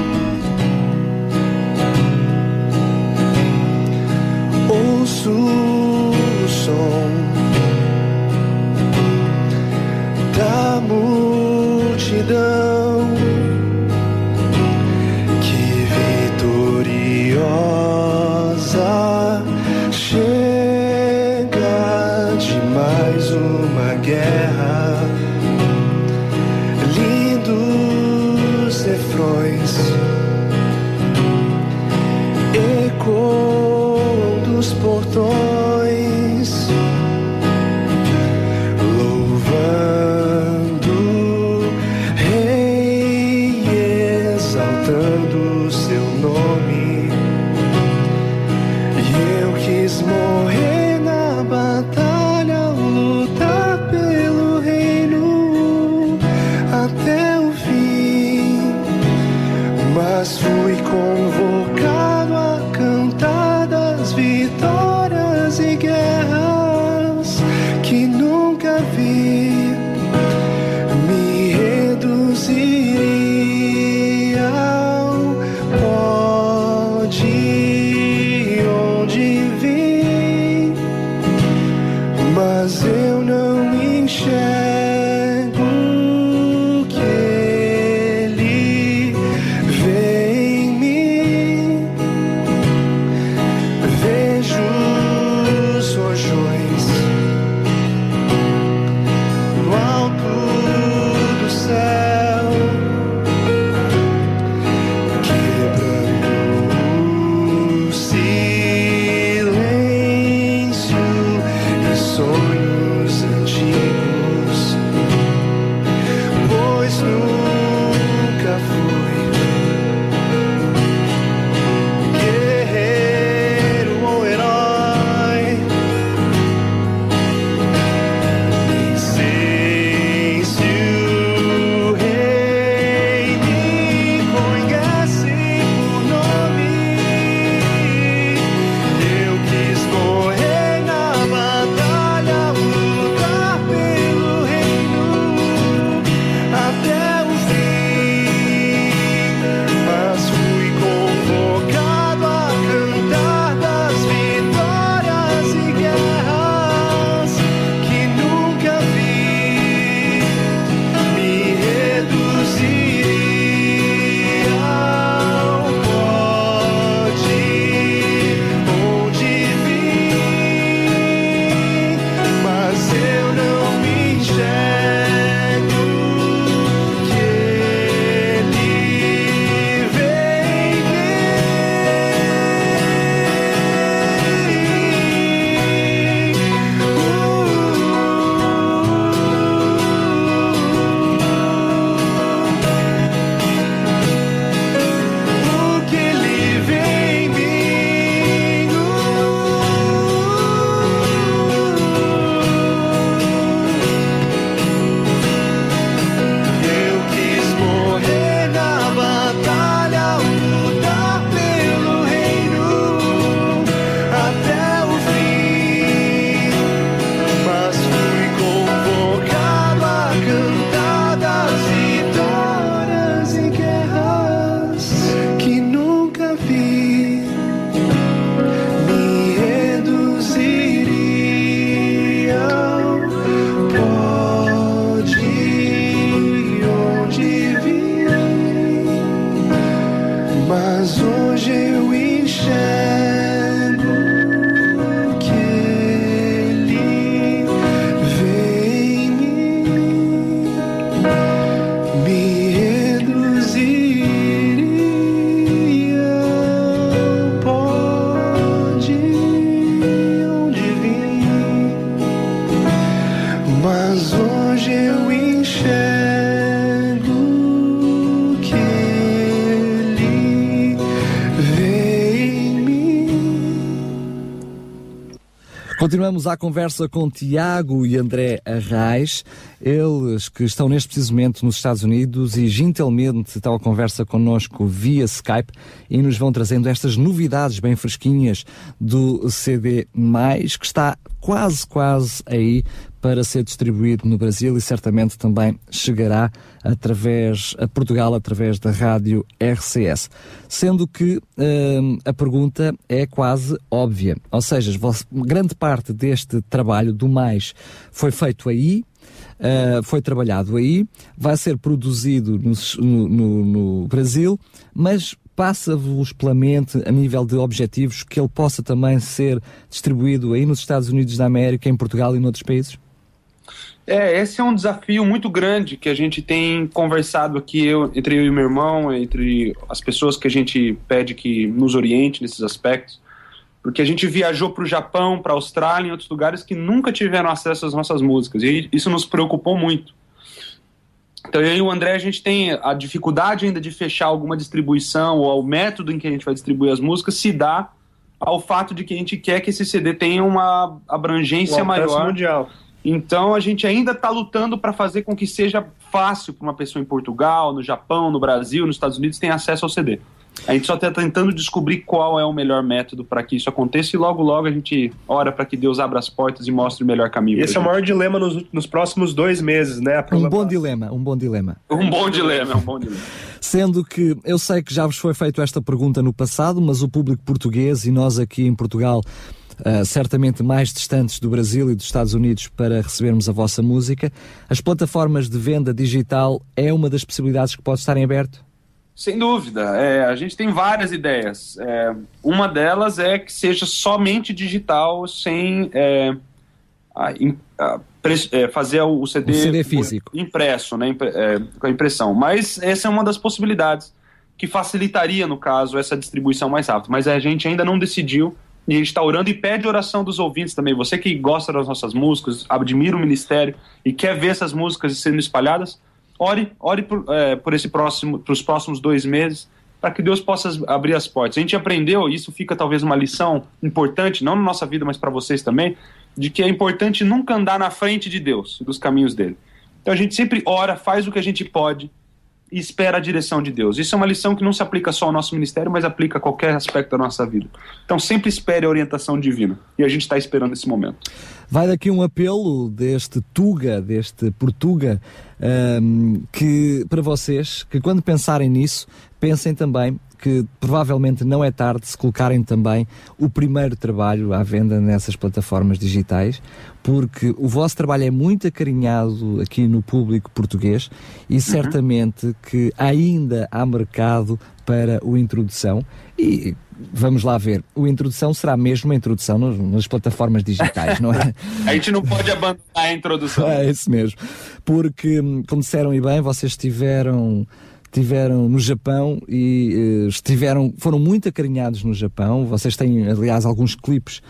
Fui Continuamos a conversa com Tiago e André Arraes, eles que estão neste preciso momento nos Estados Unidos e gentilmente estão a conversa connosco via Skype e nos vão trazendo estas novidades bem fresquinhas do CD que está quase, quase aí para ser distribuído no Brasil e certamente também chegará através a Portugal através da rádio RCS. Sendo que hum, a pergunta é quase óbvia, ou seja, grande parte deste trabalho do mais foi feito aí, Uh, foi trabalhado aí, vai ser produzido no- no- no Brasil, mas passa-vos pela mente a nível de objetivos que ele possa também ser distribuído aí nos Estados Unidos da América, em Portugal e noutros países? É, esse é um desafio muito grande que a gente tem conversado aqui eu, entre eu e meu irmão, entre as pessoas que a gente pede que nos oriente nesses aspectos, porque a gente viajou para o Japão, para a Austrália, em outros lugares que nunca tiveram acesso às nossas músicas e isso nos preocupou muito. Então eu e o André a gente tem a dificuldade ainda de fechar alguma distribuição ou ao método em que a gente vai distribuir as músicas se dá ao fato de que a gente quer que esse CD tenha uma abrangência maior. mundial. Então a gente ainda está lutando para fazer com que seja fácil para uma pessoa em Portugal, no Japão, no Brasil, nos Estados Unidos ter acesso ao CD. A gente só está tentando descobrir qual é o melhor método para que isso aconteça e logo logo a gente ora para que Deus abra as portas e mostre o melhor caminho. Esse é o maior dilema nos, nos próximos dois meses, né? Um bom dilema, um bom dilema. um bom dilema, é um bom dilema. Sendo que eu sei que já vos foi feito esta pergunta no passado, mas o público português e nós aqui em Portugal, ah, certamente mais distantes do Brasil e dos Estados Unidos para recebermos a vossa música, as plataformas de venda digital é uma das possibilidades que pode estar em aberto? Sem dúvida. É, a gente tem várias ideias. É, uma delas é que seja somente digital, sem é, a a é, fazer o CD, O CD físico. impresso, né, é, com a impressão. Mas essa é uma das possibilidades que facilitaria, no caso, essa distribuição mais rápida. Mas a gente ainda não decidiu e a gente está orando e pede oração dos ouvintes também. Você que gosta das nossas músicas, admira o ministério e quer ver essas músicas sendo espalhadas, ore, ore por, é, por esse próximo, para os próximos dois meses, para que Deus possa abrir as portas. A gente aprendeu, isso fica talvez uma lição importante, não na nossa vida, mas para vocês também, de que é importante nunca andar na frente de Deus dos caminhos dele. Então a gente sempre ora, faz o que a gente pode e espera a direção de Deus. Isso é uma lição que não se aplica só ao nosso ministério, mas aplica a qualquer aspecto da nossa vida. Então sempre espere a orientação divina. E a gente está esperando esse momento. Vai daqui um apelo deste Tuga, deste Portuga, ahm, que para vocês, que quando pensarem nisso, pensem também que provavelmente não é tarde se colocarem também o primeiro trabalho à venda nessas plataformas digitais, porque o vosso trabalho é muito acarinhado aqui no público português e certamente que ainda há mercado para o introdução e vamos lá ver, o introdução será mesmo a introdução nas plataformas digitais, não é? A gente não pode abandonar a introdução. É isso mesmo. Porque, hum, como disseram e bem, vocês estiveram estiveram no Japão e eh, estiveram, foram muito acarinhados no Japão. Vocês têm, aliás, alguns clipes,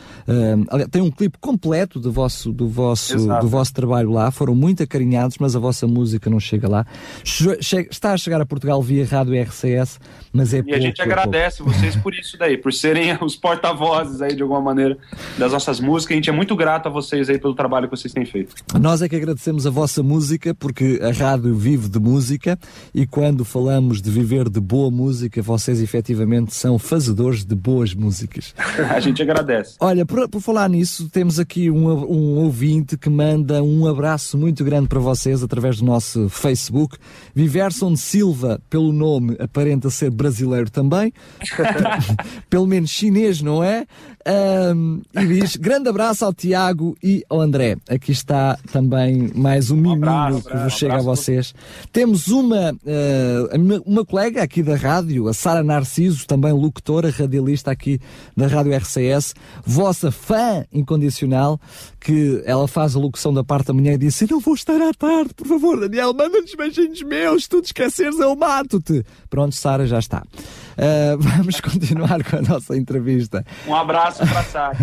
aliás, tem um clipe completo do vosso, do vosso, Exato. do vosso trabalho lá. Foram muito acarinhados, mas a vossa música não chega lá. Está a chegar a Portugal via rádio RCS, mas é E a gente agradece vocês por isso daí, por serem os porta-vozes aí de alguma maneira das nossas músicas. A gente é muito grato a vocês aí pelo trabalho que vocês têm feito. Nós é que agradecemos a vossa música, porque a rádio vive de música e quando falamos de viver de boa música, vocês efetivamente são fazedores de boas músicas. A gente agradece. Olha, por, por falar nisso, temos aqui um, um ouvinte que manda um abraço muito grande para vocês através do nosso Facebook. Viverson Silva, pelo nome, aparenta ser brasileiro também, pelo menos chinês, não é? Ahm, e diz: grande abraço ao Tiago e ao André. Aqui está também mais um, miminho abraço, que vos chega a vocês. Temos uma ah, uma, uma, colega aqui da rádio, a Sara Narciso, também locutora, radialista aqui da Rádio RCS, vossa fã incondicional, que ela faz a locução da parte da manhã e disse: Não vou estar à tarde, por favor, Daniel, manda-nos beijinhos meus, se tu te esqueceres, eu mato-te. Pronto, Sara, já está. Uh, vamos continuar com a nossa entrevista. Um abraço para Sara.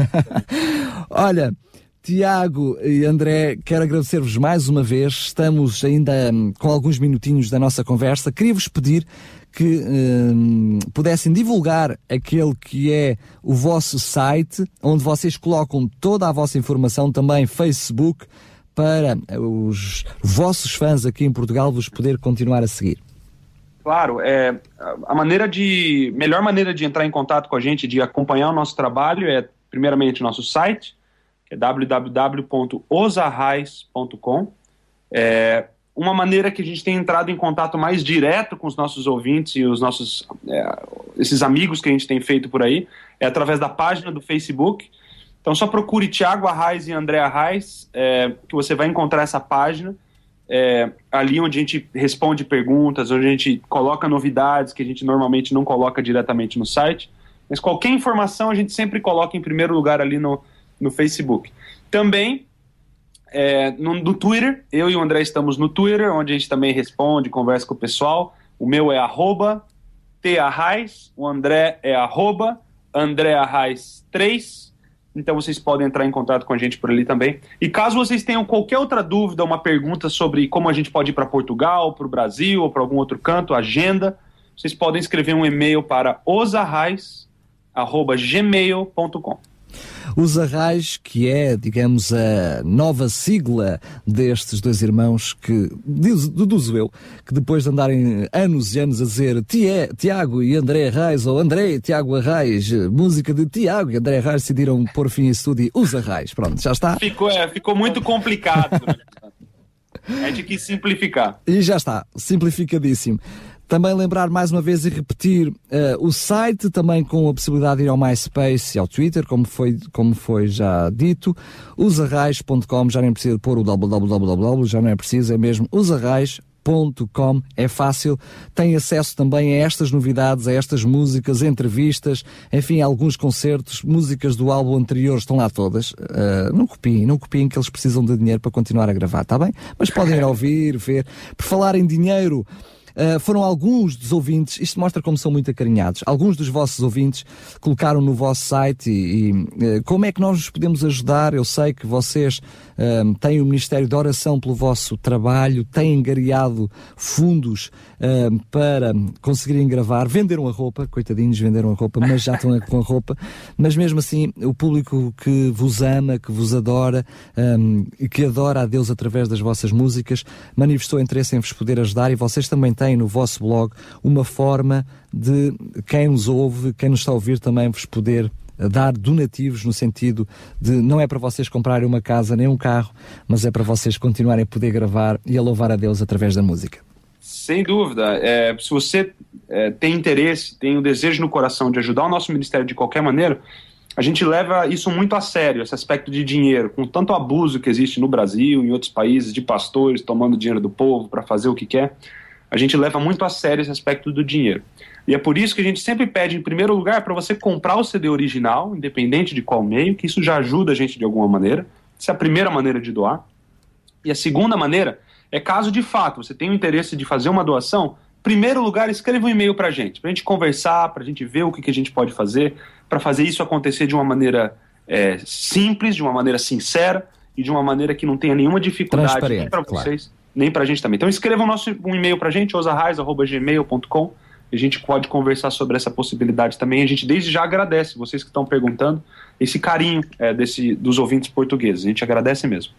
Olha. Tiago e André, quero agradecer-vos mais uma vez. Estamos ainda hum, com alguns minutinhos da nossa conversa. Queria-vos pedir que hum, pudessem divulgar aquele que é o vosso site, onde vocês colocam toda a vossa informação, também Facebook, para os vossos fãs aqui em Portugal vos poder continuar a seguir. Claro, é, a maneira de melhor maneira de entrar em contato com a gente, de acompanhar o nosso trabalho é primeiramente nosso site, que é www.osarrais.com. É uma maneira que a gente tem entrado em contato mais direto com os nossos ouvintes e os nossos é, esses amigos que a gente tem feito por aí é através da página do Facebook. Então só procure Tiago Arraes e André Arraes, é, que você vai encontrar essa página. É, ali onde a gente responde perguntas, onde a gente coloca novidades que a gente normalmente não coloca diretamente no site. Mas qualquer informação a gente sempre coloca em primeiro lugar ali no, no Facebook. Também é, no, no, Twitter, eu e o André estamos no Twitter, onde a gente também responde, conversa com o pessoal. O meu é arroba Arraes, o André é arroba André Arraes 3. Então vocês podem entrar em contato com a gente por ali também. E caso vocês tenham qualquer outra dúvida, uma pergunta sobre como a gente pode ir para Portugal, para o Brasil ou para algum outro canto, agenda, vocês podem escrever um e-mail para osarrais@gmail.com. Os Arrais, que é, digamos, a nova sigla destes dois irmãos que, deduzo eu, que depois de andarem anos e anos a dizer Tiago e André Arrais, ou André e Tiago Arrais, música de Tiago e André Arrais, decidiram pôr fim a isso tudo e os Arrais. Pronto, já está. Ficou, é, ficou muito complicado. é de que simplificar. E já está, simplificadíssimo. Também lembrar mais uma vez e repetir uh, o site, também com a possibilidade de ir ao MySpace e ao Twitter, como foi, como foi já dito. Usarrais.com, já nem precisa pôr o www, já não é preciso, é mesmo usarrais.com é fácil, tem acesso também a estas novidades, a estas músicas, entrevistas, enfim, alguns concertos, músicas do álbum anterior estão lá todas. Uh, não copiem, não copiem que eles precisam de dinheiro para continuar a gravar, está bem? Mas podem ir ouvir, ver. Por falar em dinheiro, Uh, foram alguns dos ouvintes, isto mostra como são muito acarinhados, alguns dos vossos ouvintes colocaram no vosso site e, e uh, como é que nós vos podemos ajudar? Eu sei que vocês uh, têm o Ministério de Oração pelo vosso trabalho, têm engariado fundos para conseguirem gravar, venderam a roupa, coitadinhos, venderam a roupa, mas já estão com a roupa, mas mesmo assim, o público que vos ama, que vos adora um, e que adora a Deus através das vossas músicas, manifestou interesse em vos poder ajudar e vocês também têm tem no vosso blog uma forma de quem nos ouve, quem nos está a ouvir também vos poder dar donativos no sentido de não é para vocês comprarem uma casa nem um carro, mas é para vocês continuarem a poder gravar e a louvar a Deus através da música. Sem dúvida. É, se você é, tem interesse, tem o desejo no coração de ajudar o nosso ministério de qualquer maneira, a gente leva isso muito a sério, esse aspecto de dinheiro, com tanto abuso que existe no Brasil, em outros países, de pastores tomando dinheiro do povo para fazer o que quer a gente leva muito a sério esse aspecto do dinheiro. E é por isso que a gente sempre pede, em primeiro lugar, para você comprar o CD original, independente de qual meio, que isso já ajuda a gente de alguma maneira. Essa é a primeira maneira de doar. E a segunda maneira é caso de fato você tenha o interesse de fazer uma doação, primeiro lugar, escreva um e-mail para a gente, para a gente conversar, para a gente ver o que, que a gente pode fazer, para fazer isso acontecer de uma maneira é, simples, de uma maneira sincera e de uma maneira que não tenha nenhuma dificuldade para vocês. Nem para a gente também. Então escrevam nosso, um e-mail para a gente, osarrais.gmail.com. A gente pode conversar sobre essa possibilidade também. A gente desde já agradece vocês que estão perguntando esse carinho é, desse, dos ouvintes portugueses. A gente agradece mesmo.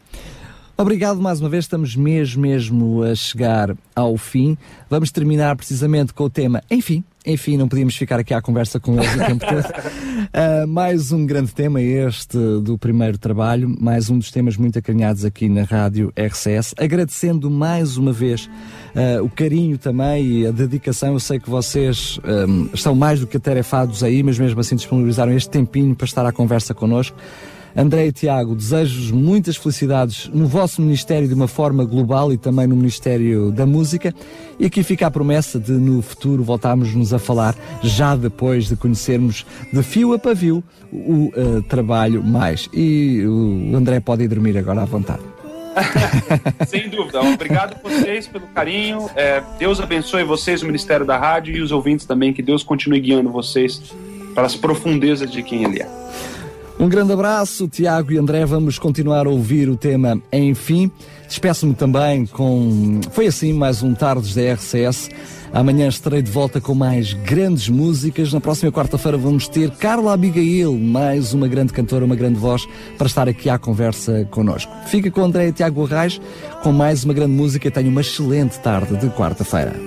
Obrigado mais uma vez, estamos mesmo, mesmo a chegar ao fim. Vamos terminar precisamente com o tema Enfim, enfim, não podíamos ficar aqui à conversa com eles o tempo todo. Uh, mais um grande tema, este do primeiro trabalho, mais um dos temas muito acarinhados aqui na Rádio RCS. Agradecendo mais uma vez uh, o carinho também e a dedicação. Eu sei que vocês um, estão mais do que atarefados aí, mas mesmo assim disponibilizaram este tempinho para estar à conversa connosco. André e Tiago, desejo-vos muitas felicidades no vosso ministério de uma forma global e também no Ministério da Música. E aqui fica a promessa de no futuro voltarmos-nos a falar, já depois de conhecermos de fio a pavio o uh, trabalho mais. E o André pode ir dormir agora à vontade. Sem dúvida. Obrigado a vocês pelo carinho. É, Deus abençoe vocês, o Ministério da Rádio e os ouvintes também. Que Deus continue guiando vocês para as profundezas de quem Ele é. Um grande abraço, Tiago e André. Vamos continuar a ouvir o tema Enfim. Despeço-me também com. Foi assim mais um Tardes da RCS. Amanhã estarei de volta com mais grandes músicas. Na próxima quarta-feira vamos ter Carla Abigail, mais uma grande cantora, uma grande voz, para estar aqui à conversa connosco. Fica com André e Tiago Arraes com mais uma grande música. Tenha uma excelente tarde de quarta-feira.